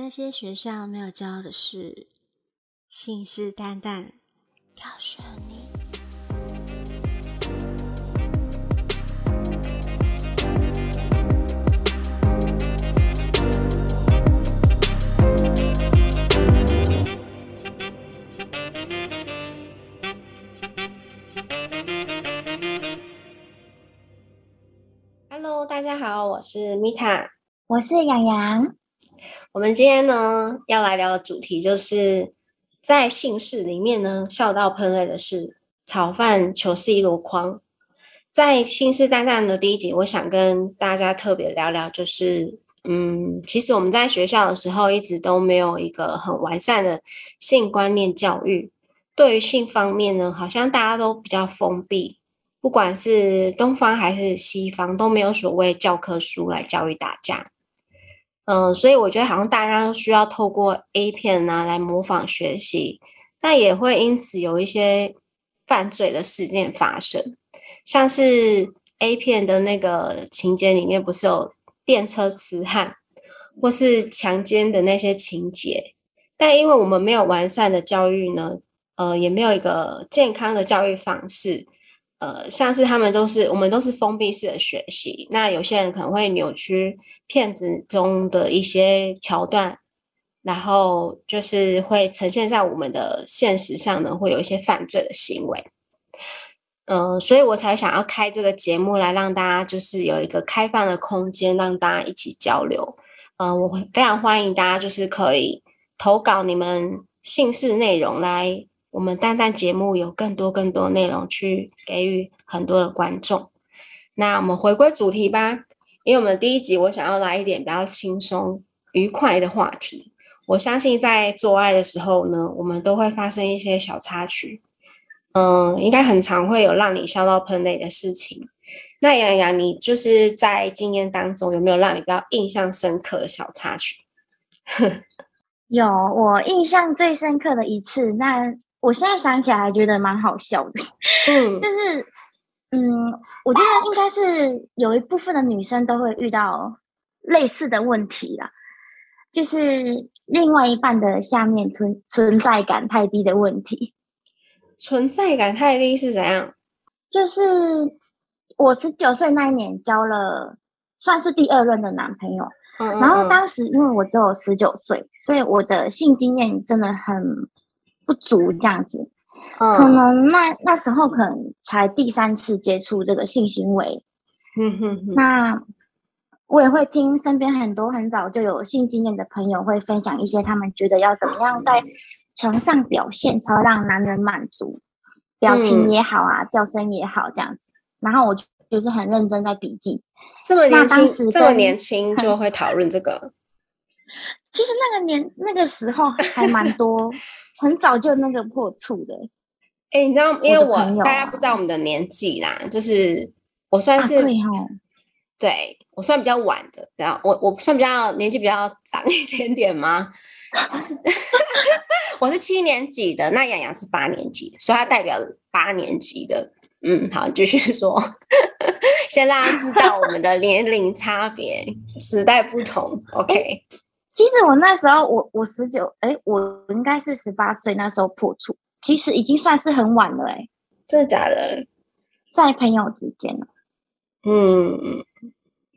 那些学校没有教的事，信誓旦旦告诉你。Hello，大家好，我是米塔，我是洋洋。我们今天呢要来聊的主题就是在姓氏里面呢，笑到喷泪的是炒饭糗事一箩筐。在信誓旦旦的第一集，我想跟大家特别聊聊，就是嗯，其实我们在学校的时候一直都没有一个很完善的性观念教育。对于性方面呢，好像大家都比较封闭，不管是东方还是西方，都没有所谓教科书来教育大家。嗯，所以我觉得好像大家需要透过 A 片啊来模仿学习，那也会因此有一些犯罪的事件发生，像是 A 片的那个情节里面不是有电车痴汉或是强奸的那些情节，但因为我们没有完善的教育呢，呃，也没有一个健康的教育方式。呃，像是他们都是我们都是封闭式的学习，那有些人可能会扭曲片子中的一些桥段，然后就是会呈现在我们的现实上呢，会有一些犯罪的行为。嗯，所以我才想要开这个节目来让大家就是有一个开放的空间，让大家一起交流。嗯，我会非常欢迎大家就是可以投稿你们姓氏内容来。我们蛋蛋节目有更多更多内容去给予很多的观众。那我们回归主题吧，因为我们第一集我想要来一点比较轻松愉快的话题。我相信在做爱的时候呢，我们都会发生一些小插曲，嗯，应该很常会有让你笑到喷泪的事情。那洋洋，你就是在经验当中有没有让你比较印象深刻的小插曲？有，我印象最深刻的一次，那。我现在想起来觉得蛮好笑的，嗯，就是，嗯，我觉得应该是有一部分的女生都会遇到类似的问题啦，就是另外一半的下面存存在感太低的问题。存在感太低是怎样？就是我十九岁那一年交了算是第二任的男朋友，然后当时因为我只有十九岁，所以我的性经验真的很。不足这样子，可能那那时候可能才第三次接触这个性行为，嗯哼哼。那我也会听身边很多很早就有性经验的朋友会分享一些他们觉得要怎么样在床上表现才让男人满足，表情也好啊，叫声也好这样子。然后我就是很认真在笔记，这么年轻，这么年轻就会讨论这个。其实那个年那个时候还蛮多。很早就那个破处的，哎，你知道，因为我大家不知道我们的年纪啦，就是我算是对我算比较晚的，然后我我算比较年纪比较长一点点吗？就是 我是七年级的，那洋洋是八年级，所以他代表八年级的。嗯，好，继续说，先让大家知道我们的年龄差别，时代不同。OK。其实我那时候，我我十九，哎，我应该是十八岁那时候破处，其实已经算是很晚了，哎，真的假的？在朋友之间嗯，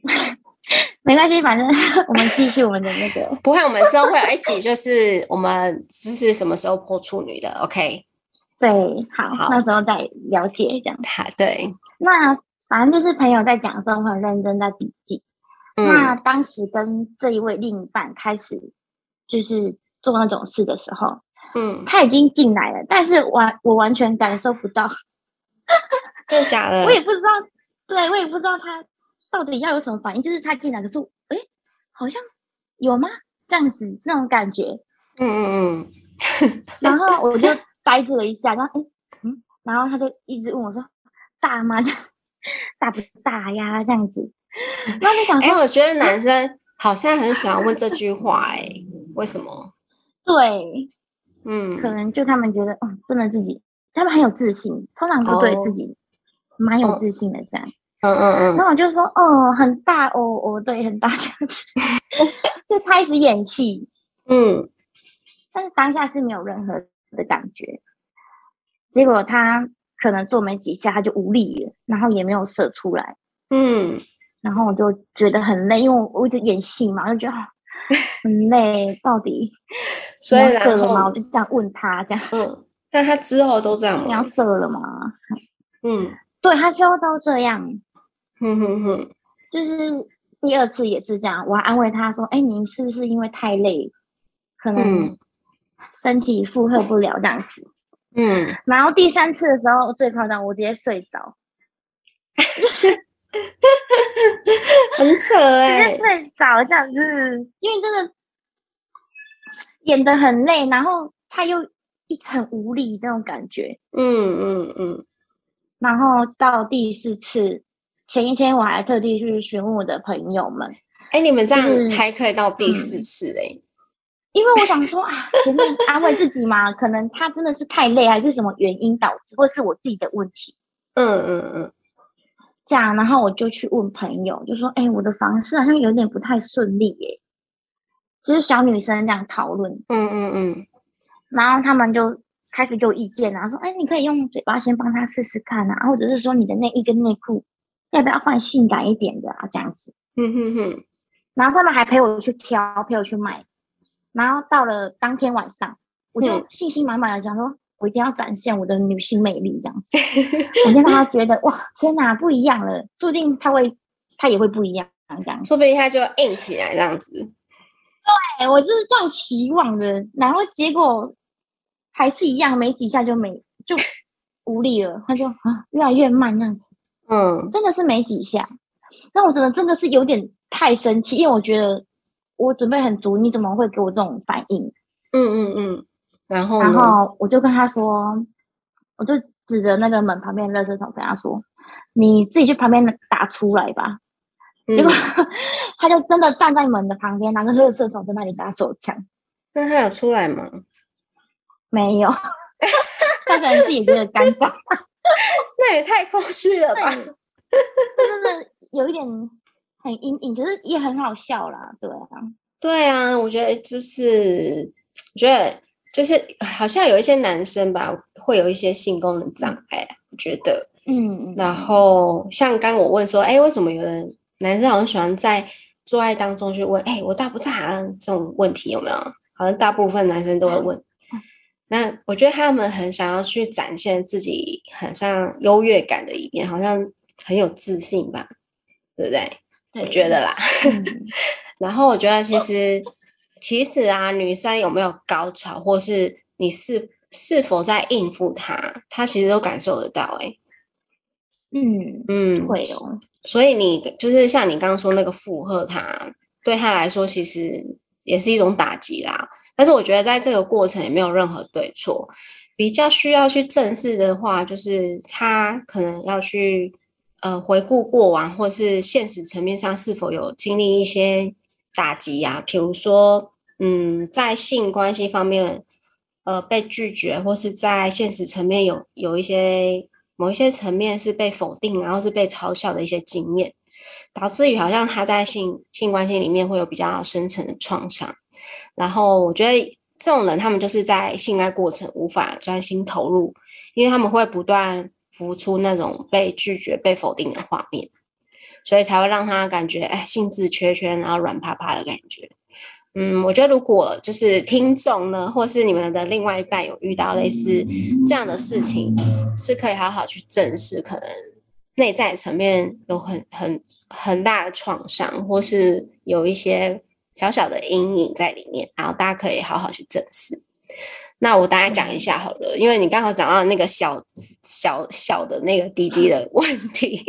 没关系，反正 我们继续我们的那个。不会，我们之后会有一集，就是我们就是什么时候破处女的，OK？对，好，好，那时候再了解这样。好，对。那反正就是朋友在讲的时候，很认真在笔记。那当时跟这一位另一半开始就是做那种事的时候，嗯，他已经进来了，但是完我完全感受不到，真的假的？我也不知道，对我也不知道他到底要有什么反应。就是他进来，可是哎，好像有吗？这样子那种感觉，嗯嗯嗯。然后我就 呆滞了一下，然后哎嗯，然后他就一直问我说：“大吗？大不大呀？”这样子。那你想，哎，我觉得男生好像很喜欢问这句话，哎，为什么？对，嗯，可能就他们觉得，哦，真的自己，他们很有自信，通常都对自己蛮有自信的这样。嗯嗯嗯。那我就说，哦，很大，哦哦，对，很大这样子，就开始演戏。嗯，但是当下是没有任何的感觉。结果他可能做没几下，他就无力了，然后也没有射出来。嗯，然后我就觉得很累，因为我我一直演戏嘛，就觉得 很累。到底 所以射了吗？我就这样问他，这样。嗯，那他之后都这样吗？你要射了吗？嗯，对他之后都这样。哼哼哼，就是第二次也是这样，我还安慰他说：“哎，你是不是因为太累，可能身体负荷不了这样子？”嗯，然后第三次的时候最夸张，我直接睡着，很扯哎，直接睡着这样子，因为真的演的很累，然后他又一很无力这种感觉，嗯嗯嗯，然后到第四次前一天，我还特地去询问我的朋友们，哎，你们这样还可以到第四次哎。因为我想说啊，前面安慰自己嘛，可能他真的是太累，还是什么原因导致，或是我自己的问题。嗯嗯嗯，这样，然后我就去问朋友，就说：“哎，我的房事好像有点不太顺利耶。”就是小女生这样讨论。嗯嗯嗯。然后他们就开始给我意见啊，说：“哎，你可以用嘴巴先帮他试试看啊，或者是说你的内衣跟内裤要不要换性感一点的啊，这样子。”嗯哼哼。然后他们还陪我去挑，陪我去买。然后到了当天晚上，我就信心满满的想说，我一定要展现我的女性魅力，这样子，我先让他觉得哇，天哪，不一样了，注定他会，他也会不一样，这样，说不定他就硬起来这样子。对我就是这样期望的，然后结果还是一样，没几下就没就无力了，他就啊越来越慢这样子，嗯，真的是没几下，那我真的真的是有点太生气，因为我觉得。我准备很足，你怎么会给我这种反应？嗯嗯嗯，然后然后我就跟他说，我就指着那个门旁边的垃圾桶跟他说：“你自己去旁边打出来吧。”结果 他就真的站在门的旁边，拿个垃圾桶在那里打手枪。那他有出来吗？没有，他可能自己觉得尴尬。那也太空虚了吧？这真的有一点。很阴影，可是也很好笑啦，对啊，对啊，我觉得就是，我觉得就是好像有一些男生吧，会有一些性功能障碍，我觉得，嗯，然后像刚我问说，哎，为什么有人男生好像喜欢在做爱当中去问，哎，我大不大这种问题有没有？好像大部分男生都会问，那我觉得他们很想要去展现自己很像优越感的一面，好像很有自信吧，对不对？我觉得啦，然后我觉得其实其实啊，女生有没有高潮，或是你是是否在应付她，她其实都感受得到。哎，嗯嗯，会哦。所以你就是像你刚刚说那个附和他，对他来说其实也是一种打击啦。但是我觉得在这个过程也没有任何对错，比较需要去正视的话，就是他可能要去。呃，回顾过往，或是现实层面上是否有经历一些打击呀？比如说，嗯，在性关系方面，呃，被拒绝，或是在现实层面有有一些某一些层面是被否定，然后是被嘲笑的一些经验，导致于好像他在性性关系里面会有比较深层的创伤。然后，我觉得这种人，他们就是在性爱过程无法专心投入，因为他们会不断。浮出那种被拒绝、被否定的画面，所以才会让他感觉哎，兴致缺缺，然后软趴趴的感觉。嗯，我觉得如果就是听众呢，或是你们的另外一半有遇到类似这样的事情，是可以好好去正视，可能内在层面有很很很大的创伤，或是有一些小小的阴影在里面，然后大家可以好好去正视。那我大概讲一下好了，因为你刚好讲到那个小小小的那个滴滴的问题，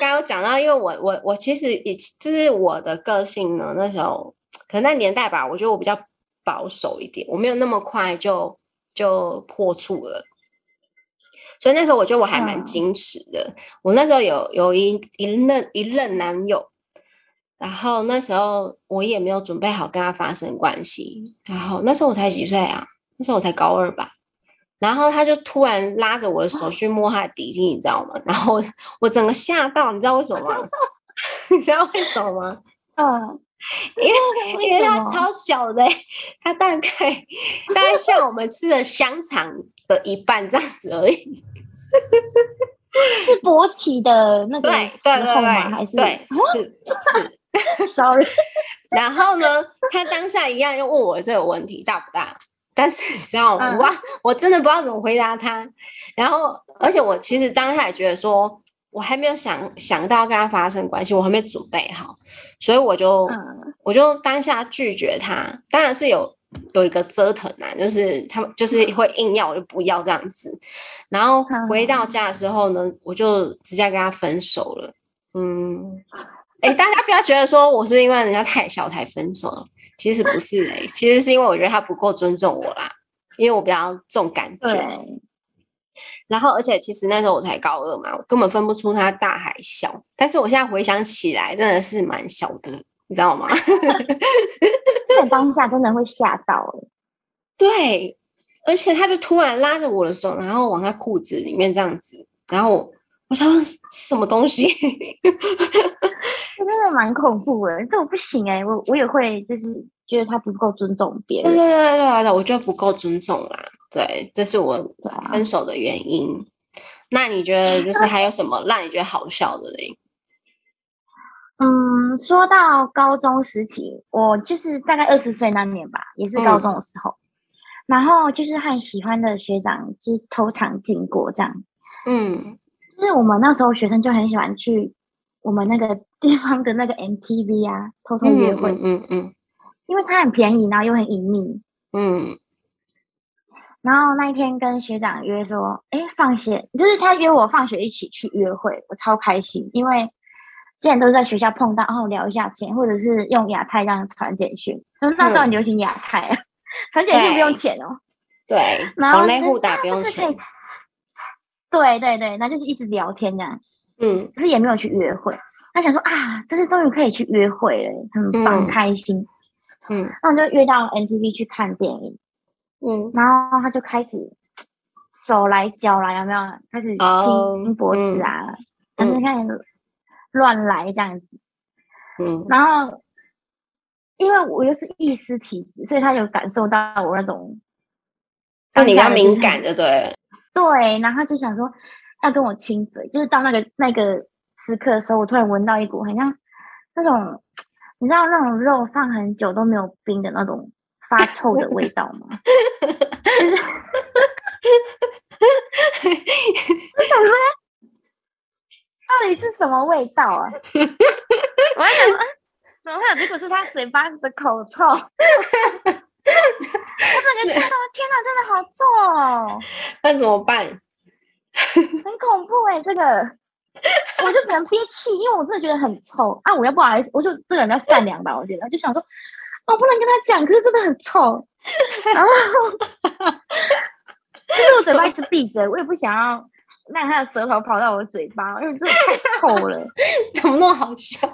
刚刚讲到，因为我我我其实也就是我的个性呢，那时候可能那年代吧，我觉得我比较保守一点，我没有那么快就就破处了，所以那时候我觉得我还蛮矜持的。我那时候有有一一任一任男友。然后那时候我也没有准备好跟他发生关系，然后那时候我才几岁啊？那时候我才高二吧。然后他就突然拉着我的手去摸他的底肌，你知道吗？然后 我整个吓到，你知道为什么吗？你知道为什么吗？嗯，因为因为它超小的，它大概大概像我们吃的香肠的一半这样子而已。是勃起的那个时候吗？还是对是 是？Sorry。然后呢，他当下一样又问我这个问题大不大？但是你知道吗？哇，我真的不知道怎么回答他。然后，而且我其实当下也觉得说，我还没有想想到跟他发生关系，我还没准备好，所以我就我就当下拒绝他。当然是有有一个折腾啊，就是他们就是会硬要，我就不要这样子。然后回到家的时候呢，我就直接跟他分手了。嗯。哎，大家不要觉得说我是因为人家太小才分手，其实不是哎，其实是因为我觉得他不够尊重我啦，因为我比较重感觉。然后，而且其实那时候我才高二嘛，我根本分不出他大还小。但是我现在回想起来，真的是蛮小的，你知道吗？在当下真的会吓到哎。对，而且他就突然拉着我的手，然后往他裤子里面这样子，然后。我想什么东西？这真的蛮恐怖的，这我不行哎，我我也会就是觉得他不够尊重别人。对对对对对，我觉得不够尊重啦。对，这是我分手的原因。那你觉得就是还有什么让你觉得好笑的嘞？嗯，说到高中时期，我就是大概二十岁那年吧，也是高中的时候，然后就是和喜欢的学长就是偷尝禁果这样。嗯。就是我们那时候学生就很喜欢去我们那个 地方的那个 MTV 啊，偷偷约会，嗯嗯，因为它很便宜，然后又很隐秘，嗯。然后那一天跟学长约说，哎，放学就是他约我放学一起去约会，我超开心，因为之前都是在学校碰到，然后聊一下天，或者是用亚太这样传简讯，那时候很流行亚太啊，传简讯不用钱哦，对，然后内互打不用钱。对对对，那就是一直聊天这样，嗯，可是也没有去约会。他想说啊，这次终于可以去约会了，很棒，开心。嗯，那我就约到 MTV 去看电影，嗯，然后他就开始手来脚来，有没有？开始亲脖子啊，然后开始乱来这样子，嗯，然后因为我又是意识体质，所以他有感受到我那种，那你比较敏感的，对。对，然后就想说要跟我亲嘴，就是到那个那个时刻的时候，我突然闻到一股很像那种，你知道那种肉放很久都没有冰的那种发臭的味道吗？就是我想说，到底是什么味道啊？我还想说，怎么会有？结果是他嘴巴的口臭。我整个吓到，天哪，真的好臭哦！那怎么办？很恐怖哎，这个我就只能憋气，因为我真的觉得很臭啊！我要不好意思，我就这个人要善良吧，我觉得就想说，我不能跟他讲，可是真的很臭。然后，就是我嘴巴一直闭着，我也不想要让他的舌头跑到我的嘴巴，因为真的太臭了。怎么那么好笑？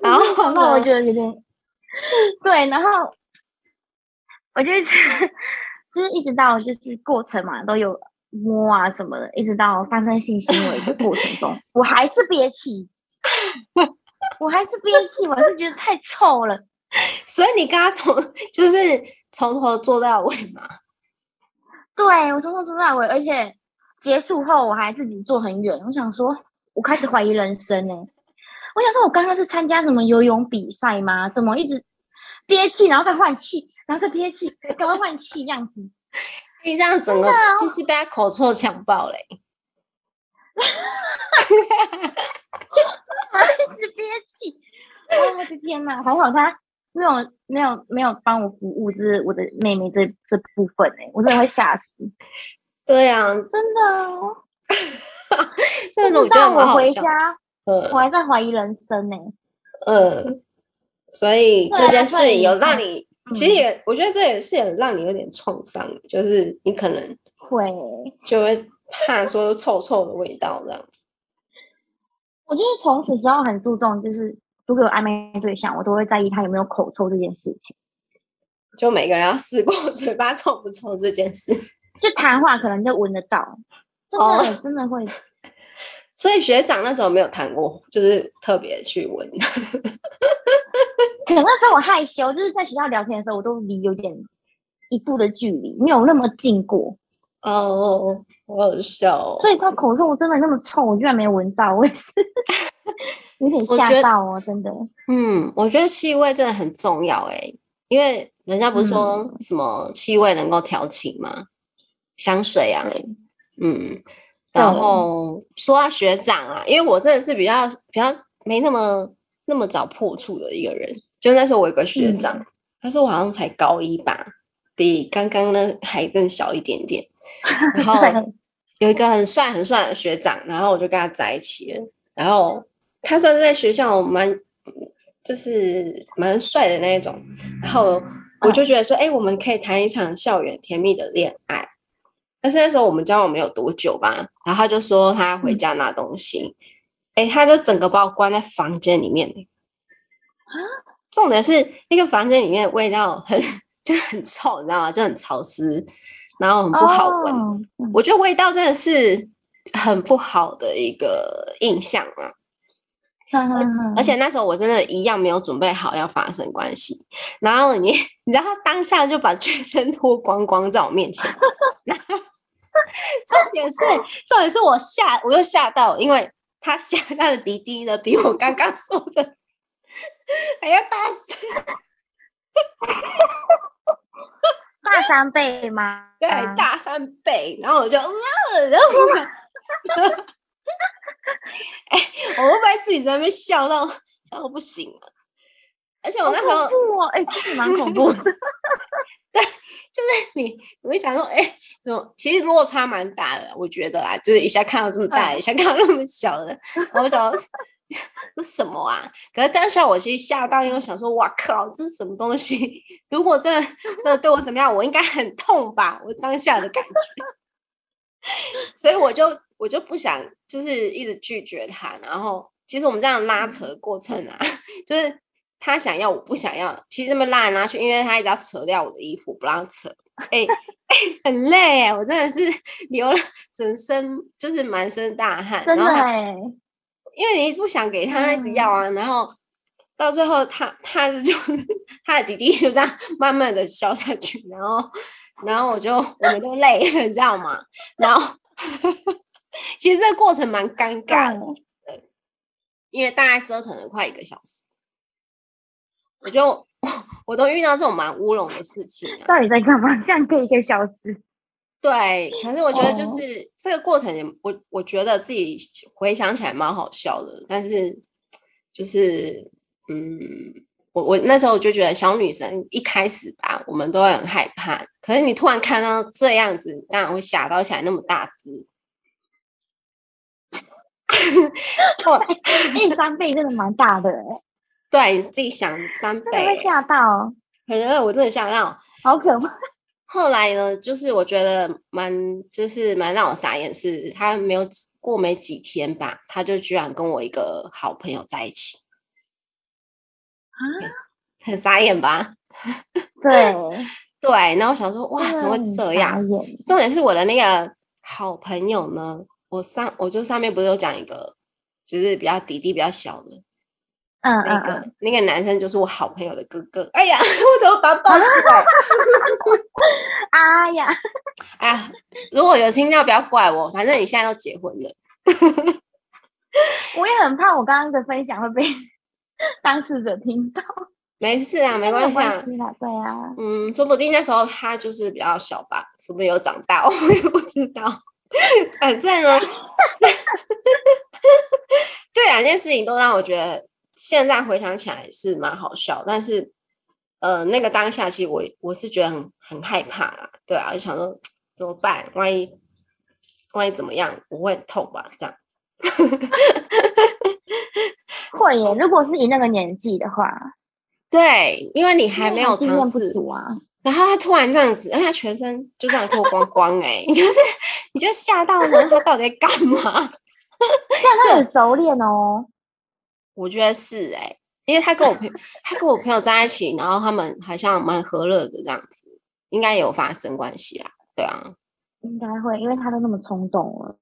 然后，那我觉得有点对，然后。我就一直就是一直到就是过程嘛，都有摸啊什么的，一直到发生性行为的过程中，我还是憋气，我还是憋气，我是觉得太臭了。所以你刚刚从就是从头做到尾嘛？对，我从头做到尾，而且结束后我还自己坐很远。我想说，我开始怀疑人生呢。我想说，我刚刚是参加什么游泳比赛吗？怎么一直憋气，然后再换气？然后再憋气，赶快换气，这样子。你这样整个就是被他口臭呛爆嘞！还是憋气？我的天哪！还好他没有没有没有帮我服务，就是我的妹妹这这部分哎，我真的会吓死。对啊，真的。这种我觉得我回家，我还在怀疑人生呢。呃，所以这件事有让你。其实也，我觉得这也是有让你有点创伤，就是你可能会就会怕说臭臭的味道这样子。我就是从此之后很注重，就是如果有暧昧对象，我都会在意他有没有口臭这件事情。就每个人要试过 嘴巴臭不臭这件事，就谈话可能就闻得到，真的真的会。所以学长那时候没有谈过，就是特别去闻。可能那时候我害羞，就是在学校聊天的时候，我都离有点一步的距离，没有那么近过。哦，好好笑。哦所以他口臭真的那么臭，我居然没闻到，我也是 有点吓到哦，真的。嗯，我觉得气味真的很重要哎，因为人家不是说什么气味能够调情吗？香水啊，嗯。然后说到学长啊，因为我真的是比较比较没那么那么早破处的一个人。就那时候我有个学长，他说我好像才高一吧，比刚刚呢还更小一点点。然后有一个很帅很帅的学长，然后我就跟他在一起了。然后他算是在学校蛮就是蛮帅的那一种。然后我就觉得说，哎，我们可以谈一场校园甜蜜的恋爱。但是那时候我们交往没有多久吧，然后他就说他回家拿东西，哎，他就整个把我关在房间里面。啊，重点是那个房间里面味道很就很臭，你知道吗？就很潮湿，然后很不好闻。我觉得味道真的是很不好的一个印象啊。而且那时候我真的一样没有准备好要发生关系，然后你 你知道他当下就把 全身脱光光在我面前。重点是，重点是我吓，我又吓到，因为他吓他的弟弟呢，比我刚刚说的还要大声，大三倍吗？对，大三倍。然后我就，然后，哎，我会不会自己在那边笑到笑到不行了？而且我那时候，哎，其实蛮恐怖的。对，就是你，我会想说，哎，怎么？其实落差蛮大的，我觉得啊，就是一下看到这么大，一下看到那么小的，我想这 什么啊？可是当下我其实吓到，因为想说，哇靠，这是什么东西？如果真的真的对我怎么样，我应该很痛吧？我当下的感觉，所以我就我就不想，就是一直拒绝他。然后，其实我们这样拉扯的过程啊，就是。他想要，我不想要。其实这么拉来拉去，因为他一直要扯掉我的衣服，不让扯。哎哎，很累哎，我真的是 流了整身，就是满身大汗。真的哎，因为你不想给他一直要啊，然后到最后他他就他的弟弟就这样慢慢的消下去，然后然后我就我们都累了，你知道吗？然后其实这个过程蛮尴尬的，因为大概折腾了快一个小时。我就 我都遇到这种蛮乌龙的事情，到底在干嘛？这样隔一个小时？对，可是我觉得就是这个过程，我我觉得自己回想起来蛮好笑的。但是就是嗯，我我那时候我就觉得小女生一开始吧，我们都会很害怕。可是你突然看到这样子，当然会吓到起来那么大只。哇，一三倍真的蛮大的哎。对，你自己想三倍，会吓到，可能我真的吓到，好可怕。后来呢，就是我觉得蛮，就是蛮让我傻眼，是他没有过没几天吧，他就居然跟我一个好朋友在一起，啊，很傻眼吧？对 对，然后我想说，哇，怎么会这样？重点是我的那个好朋友呢，我上我就上面不是有讲一个，就是比较弟弟比较小的。那个那个男生就是我好朋友的哥哥。哎呀，我怎么把他抱出来？哎呀，哎呀，如果有听到，不要怪我。反正你现在都结婚了。我也很怕，我刚刚的分享会被 当事者听到。没事啊，没关系啊。对啊，嗯，说不定那时候他就是比较小吧，是不是有长大？我也不知道。反正呢，这两件事情都让我觉得。现在回想起来是蛮好笑，但是，呃，那个当下其实我我是觉得很很害怕啦，对啊，就想说怎么办？万一万一怎么样？我会很痛吧？这样子 会耶。如果是以那个年纪的话，对，因为你还没有尝试啊。然后他突然这样子，而且他全身就这样脱光光，哎，你就是你就吓到了，他到底在干嘛？这样他很熟练哦。我觉得是哎，因为他跟我朋友，他跟我朋友在一起，然后他们好像蛮和乐的这样子，应该有发生关系啊，对啊，应该会，因为他都那么冲动了，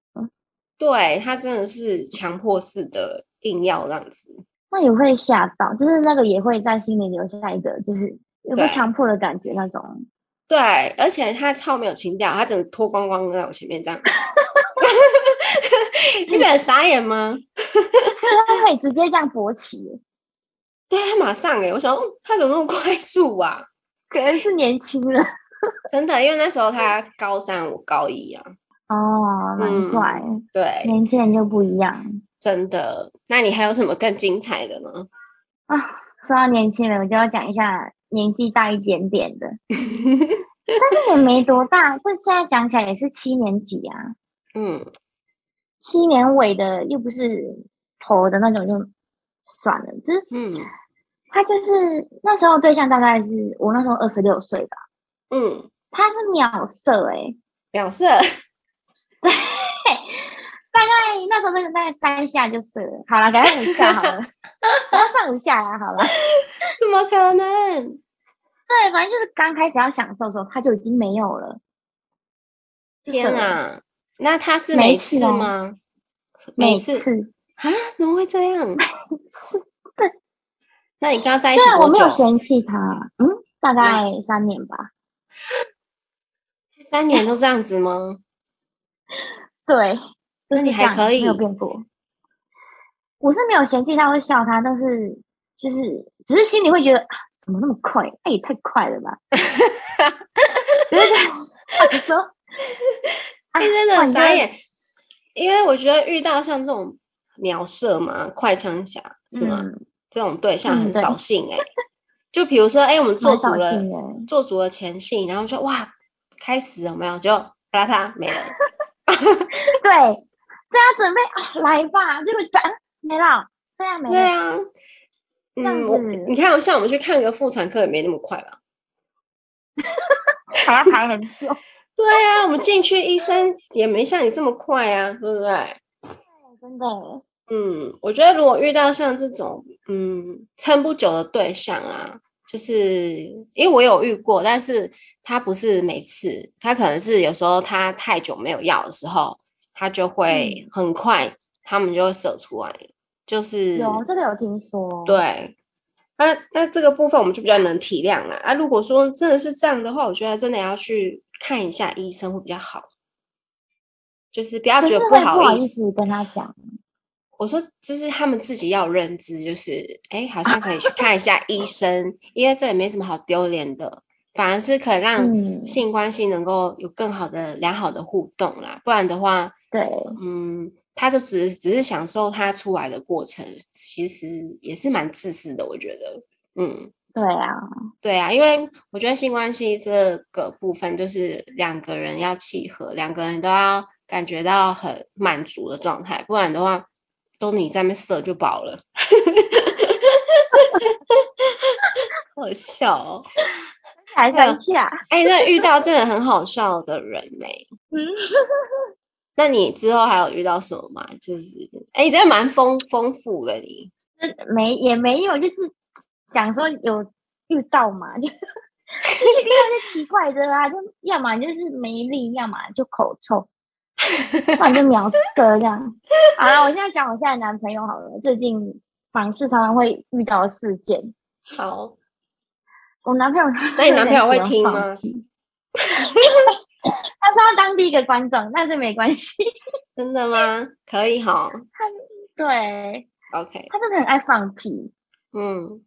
对他真的是强迫式的硬要这样子，那也会吓到，就是那个也会在心里留下一个，就是有个强迫的感觉那种。对，而且他超没有情调，他整个脱光光在我前面这样，你觉得傻眼吗？他可以直接这样勃起，对他马上哎，我想他怎么那么快速啊？可能是年轻人，真的，因为那时候他高三，我高一啊。哦，难怪，对，年轻人就不一样，真的。那你还有什么更精彩的呢？啊，说到年轻人，我就要讲一下。年纪大一点点的，但是也没多大。这现在讲起来也是七年级啊。嗯，七年尾的又不是头的那种，就算了。就是嗯，他就是那时候对象大概是我那时候二十六岁吧。嗯，他是秒射哎，秒射。对，大概那时候那个大概三下就射了。好了，改成五下好了，不要上五下啊，好了。怎么可能？对，反正就是刚开始要享受的时候，他就已经没有了。天哪，那他是每次吗？每次啊？怎么会这样？那你跟他在一起多久？我没有嫌弃他，嗯，大概三年吧。三年都这样子吗？对，那你还可以没有变过。我是没有嫌弃他，会笑他，但是就是只是心里会觉得。怎么那么快？哎，也太快了吧！别讲，说，哎，真的傻眼。因为我觉得遇到像这种秒射嘛、快枪侠是吗？这种对象很扫兴哎。就比如说，哎，我们做足了做足了前戏，然后说哇，开始有没有？就啪啪没了。对，这样准备啊，来吧，就会转没了，这样没了。对啊。嗯，我你看，像我们去看个妇产科也没那么快吧？还要排很久。对啊，我们进去医生也没像你这么快啊，对不对？真的。嗯，我觉得如果遇到像这种嗯撑不久的对象啊，就是因为我有遇过，但是他不是每次，他可能是有时候他太久没有要的时候，他就会很快，他们就会射出来。就是有这个有听说，对，那那这个部分我们就比较能体谅了啊。如果说真的是这样的话，我觉得真的要去看一下医生会比较好，就是不要觉得不好意思跟他讲。我说，就是他们自己要认知，就是哎，好像可以去 看一下医生，因为这也没什么好丢脸的，反而是可以让性关系能够有更好的良好的互动啦。不然的话，对，嗯。他就只只是享受他出来的过程，其实也是蛮自私的，我觉得。嗯，对啊，对啊，因为我觉得性关系这个部分就是两个人要契合，两个人都要感觉到很满足的状态，不然的话，都你在那射就饱了。好笑哦，还生气啊？哎，那遇到真的很好笑的人呢？嗯。那你之后还有遇到什么吗？就是，哎，你真的蛮丰丰富的。你没也没有，就是想说有遇到嘛，就就是遇到些奇怪的啦，就要么就是没力，要么就口臭，反正秒色这样。好了，我现在讲我现在男朋友好了，最近凡事常常会遇到事件。好，我男朋友，那你男朋友会听吗？他说要当第一个观众，但是没关系。真的吗？可以哈。他对，OK。他真的很爱放屁。嗯，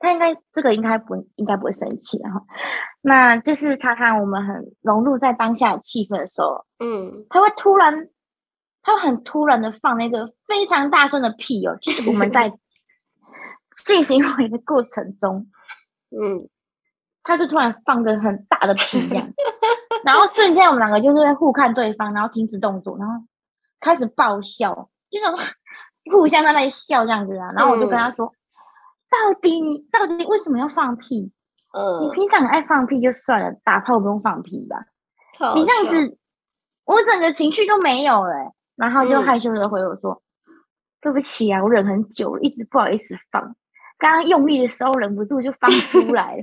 他应该这个应该不应该不会生气哈。那就是常常我们很融入在当下的气氛的时候，嗯，他会突然，他会很突然的放那个非常大声的屁哦，就是我们在 性行为的过程中，嗯，他就突然放个很大的屁这样。然后瞬间，我们两个就是互看对方，然后停止动作，然后开始爆笑，就是 互相在那里笑这样子啊。然后我就跟他说：“到底你到底为什么要放屁？嗯，你平常爱放屁就算了，打炮不用放屁吧？你这样子，我整个情绪都没有了。”然后就害羞的回我说：“对不起啊，我忍很久了，一直不好意思放，刚刚用力的时候忍不住就放出来了。”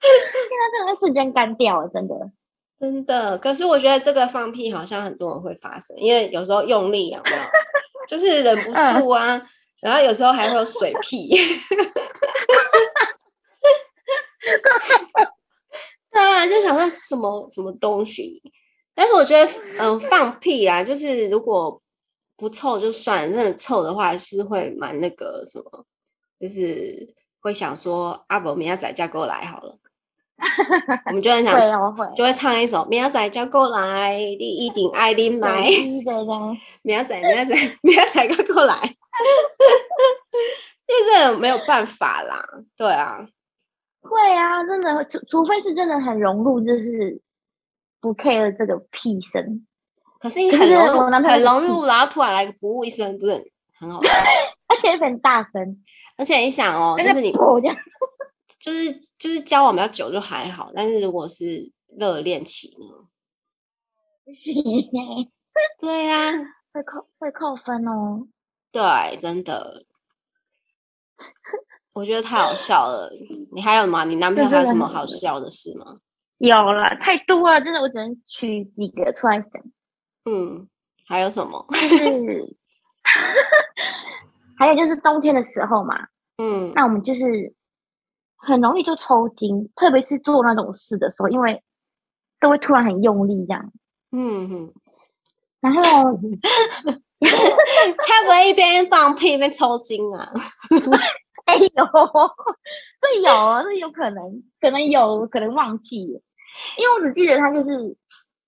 因为真的瞬间干掉了，真的，真的。可是我觉得这个放屁好像很多人会发生，因为有时候用力有没有，就是忍不 住啊，然后有时候还会有水屁。对啊，就想到什么什么东西，但是我觉得，嗯，放屁啊，就是如果不臭就算，真的臭的话是会蛮那个什么，就是会想说阿伯明仔仔叫过来好了，我们就很想就会唱一首明仔仔叫过来，你一定爱啉奶，明仔仔明仔仔明仔仔叫过来，就是没有办法啦，对啊。会啊，真的，除除非是真的很融入，就是不 care 这个屁声。可是你很融入，很融入，然后突然来个不一声，不是很好？而且很大声。而且你想哦，就是你，就是就是交往比较久就还好，但是如果是热恋期呢？不行，对呀，会扣会扣分哦。对，真的。我觉得太好笑了，你还有吗？你男朋友还有什么好笑的事吗？有了，太多了，真的，我只能取几个出来讲。嗯，还有什么？就是，还有就是冬天的时候嘛，嗯，那我们就是很容易就抽筋，特别是做那种事的时候，因为都会突然很用力这样。嗯哼，然后，他不会一边放屁一边抽筋啊？哎呦，这有，这有可能，可能有可能忘记。了，因为我只记得他就是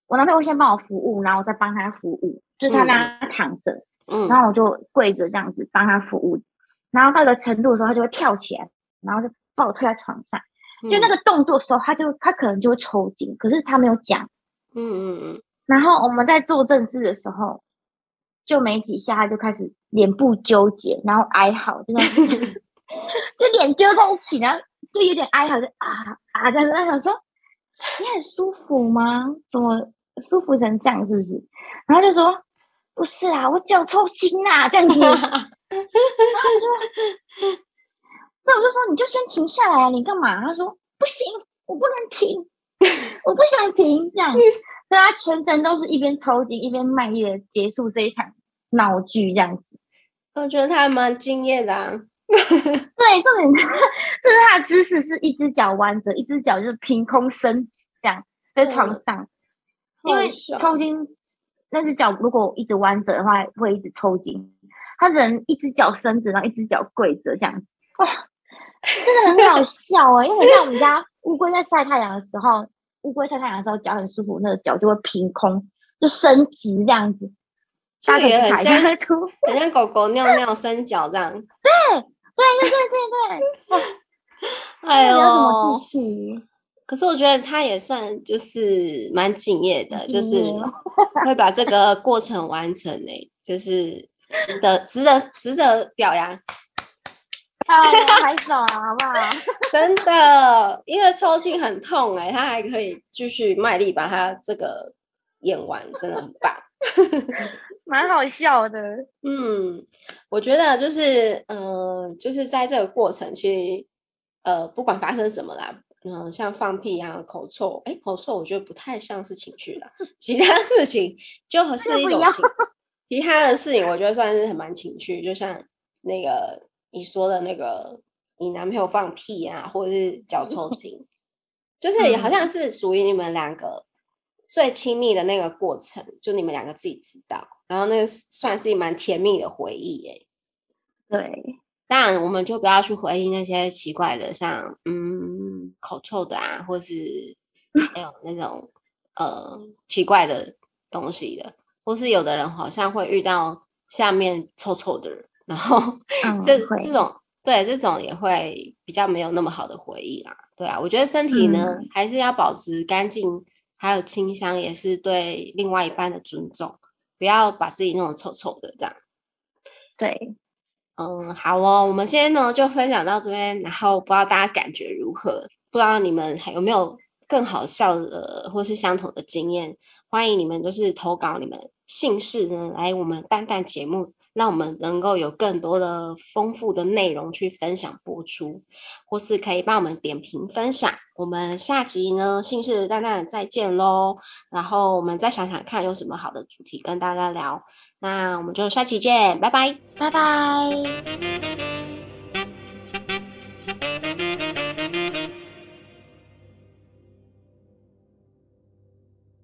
我男朋友先帮我服务，然后我再帮他服务，就是他那躺着，嗯，然后我就跪着这样子帮他服务，然后到一个程度的时候，他就会跳起来，然后就把我推在床上，就那个动作的时候，他就他可能就会抽筋，可是他没有讲，嗯嗯嗯，然后我们在做正事的时候，就没几下，他就开始脸部纠结，然后哀嚎，这样子。就脸揪在一起，然后就有点哀嚎，就啊啊这样子。想说你很舒服吗？怎么舒服成这样？是不是？然后就说不是啊，我脚抽筋啊，这样子。然后就那我就说你就先停下来啊，你干嘛？他说不行，我不能停，我不想停。这样，所以他全程都是一边抽筋一边卖力的结束这一场闹剧，这样子。我觉得他蛮敬业的啊。对，重点就是他的姿势是一只脚弯着，一只脚就是凭空伸直这样在床上，因为抽筋那只脚如果一直弯着的话会一直抽筋，他只能一只脚伸直，然后一只脚跪着这样子，哇，真的很好笑哎，因为像我们家乌龟在晒太阳的时候，乌龟晒太阳的时候脚很舒服，那个脚就会凭空就伸直这样子，它也很像，很像狗狗尿尿伸脚这样，对。对对对对对，哎呦，怎么继续？可是我觉得他也算就是蛮敬业的，就是会把这个过程完成呢，就是值得值得值得表扬。拍手啊，好不好？真的，因为抽筋很痛哎，他还可以继续卖力把他这个演完，真的很棒。蛮好笑的，嗯，我觉得就是，嗯，就是在这个过程，其实，呃，不管发生什么啦，嗯，像放屁啊、口臭，哎，口臭我觉得不太像是情绪啦，其他事情就是一种情，其他的事情我觉得算是很蛮情绪，就像那个你说的那个你男朋友放屁啊，或者是脚抽 筋，就是好像是属于你们两个。最亲密的那个过程，就你们两个自己知道，然后那个算是蛮甜蜜的回忆诶。对，当然我们就不要去回忆那些奇怪的，像嗯口臭的啊，或是 还有那种呃奇怪的东西的，或是有的人好像会遇到下面臭臭的人，然后 这这种对这种也会比较没有那么好的回忆啦。对啊，我觉得身体呢还是要保持干净。还有清香也是对另外一半的尊重，不要把自己弄得臭臭的这样。对，嗯，好哦，我们今天呢就分享到这边，然后不知道大家感觉如何？不知道你们还有没有更好笑的或是相同的经验？欢迎你们就是投稿你们姓氏呢，来我们蛋蛋节目让我们能够有更多的丰富的内容去分享播出，或是可以帮我们点评分享。我们下集呢，信誓旦旦的再见喽！然后我们再想想看有什么好的主题跟大家聊。那我们就下期见，拜拜，拜拜。